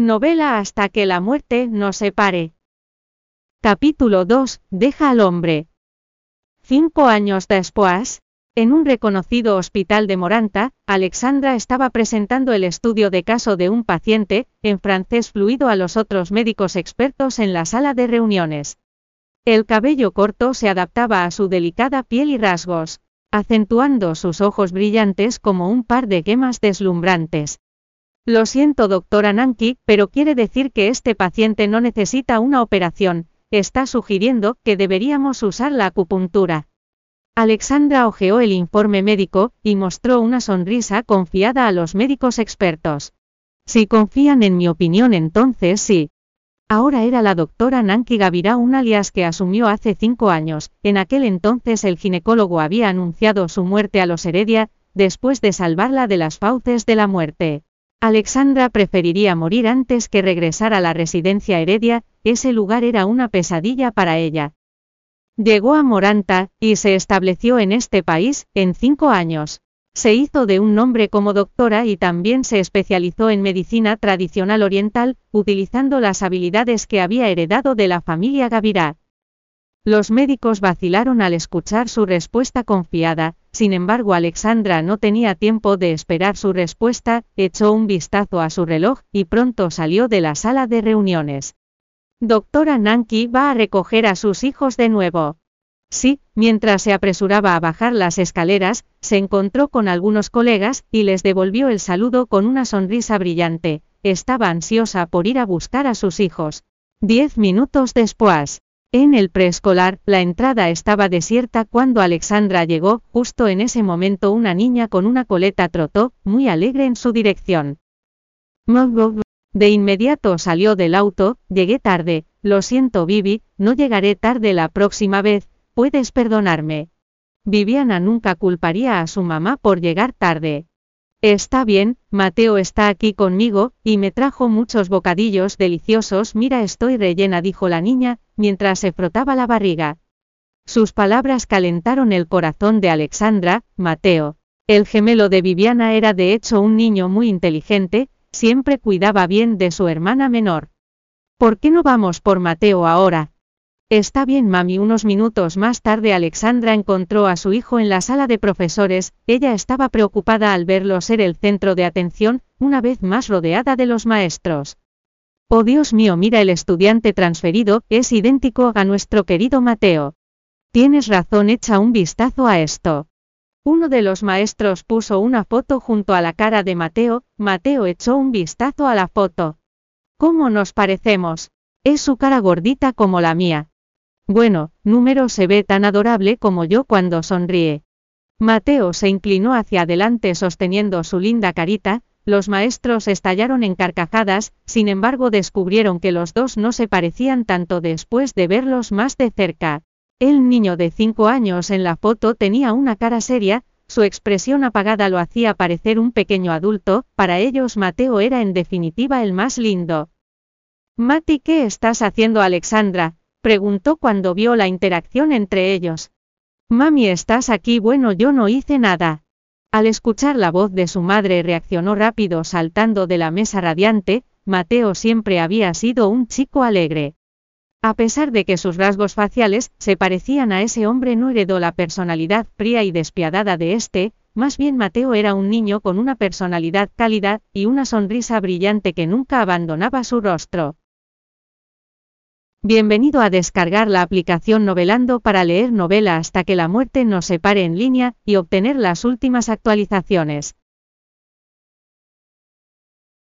Novela hasta que la muerte nos separe. Capítulo 2. Deja al hombre. Cinco años después, en un reconocido hospital de Moranta, Alexandra estaba presentando el estudio de caso de un paciente, en francés fluido a los otros médicos expertos en la sala de reuniones. El cabello corto se adaptaba a su delicada piel y rasgos, acentuando sus ojos brillantes como un par de gemas deslumbrantes. Lo siento, doctora Nanki, pero quiere decir que este paciente no necesita una operación, está sugiriendo que deberíamos usar la acupuntura. Alexandra hojeó el informe médico y mostró una sonrisa confiada a los médicos expertos. Si confían en mi opinión, entonces sí. Ahora era la doctora Nanki Gavirá, un alias que asumió hace cinco años. En aquel entonces el ginecólogo había anunciado su muerte a los Heredia, después de salvarla de las fauces de la muerte. Alexandra preferiría morir antes que regresar a la residencia Heredia, ese lugar era una pesadilla para ella. Llegó a Moranta, y se estableció en este país, en cinco años. Se hizo de un nombre como doctora y también se especializó en medicina tradicional oriental, utilizando las habilidades que había heredado de la familia Gavirá. Los médicos vacilaron al escuchar su respuesta confiada, sin embargo Alexandra no tenía tiempo de esperar su respuesta, echó un vistazo a su reloj y pronto salió de la sala de reuniones. Doctora Nanki va a recoger a sus hijos de nuevo. Sí, mientras se apresuraba a bajar las escaleras, se encontró con algunos colegas y les devolvió el saludo con una sonrisa brillante. Estaba ansiosa por ir a buscar a sus hijos. Diez minutos después. En el preescolar, la entrada estaba desierta cuando Alexandra llegó, justo en ese momento una niña con una coleta trotó, muy alegre en su dirección. De inmediato salió del auto, llegué tarde, lo siento Vivi, no llegaré tarde la próxima vez, puedes perdonarme. Viviana nunca culparía a su mamá por llegar tarde. Está bien, Mateo está aquí conmigo, y me trajo muchos bocadillos deliciosos. Mira, estoy rellena, dijo la niña, mientras se frotaba la barriga. Sus palabras calentaron el corazón de Alexandra, Mateo. El gemelo de Viviana era de hecho un niño muy inteligente, siempre cuidaba bien de su hermana menor. ¿Por qué no vamos por Mateo ahora? Está bien, mami. Unos minutos más tarde Alexandra encontró a su hijo en la sala de profesores, ella estaba preocupada al verlo ser el centro de atención, una vez más rodeada de los maestros. Oh Dios mío, mira el estudiante transferido, es idéntico a nuestro querido Mateo. Tienes razón, echa un vistazo a esto. Uno de los maestros puso una foto junto a la cara de Mateo, Mateo echó un vistazo a la foto. ¿Cómo nos parecemos? Es su cara gordita como la mía. Bueno, número se ve tan adorable como yo cuando sonríe. Mateo se inclinó hacia adelante sosteniendo su linda carita, los maestros estallaron en carcajadas, sin embargo descubrieron que los dos no se parecían tanto después de verlos más de cerca. El niño de cinco años en la foto tenía una cara seria, su expresión apagada lo hacía parecer un pequeño adulto, para ellos Mateo era en definitiva el más lindo. Mati, ¿qué estás haciendo Alexandra? Preguntó cuando vio la interacción entre ellos. Mami, ¿estás aquí? Bueno, yo no hice nada. Al escuchar la voz de su madre reaccionó rápido saltando de la mesa radiante, Mateo siempre había sido un chico alegre. A pesar de que sus rasgos faciales se parecían a ese hombre no heredó la personalidad fría y despiadada de este, más bien Mateo era un niño con una personalidad cálida y una sonrisa brillante que nunca abandonaba su rostro. Bienvenido a descargar la aplicación Novelando para leer novela hasta que la muerte nos separe en línea y obtener las últimas actualizaciones.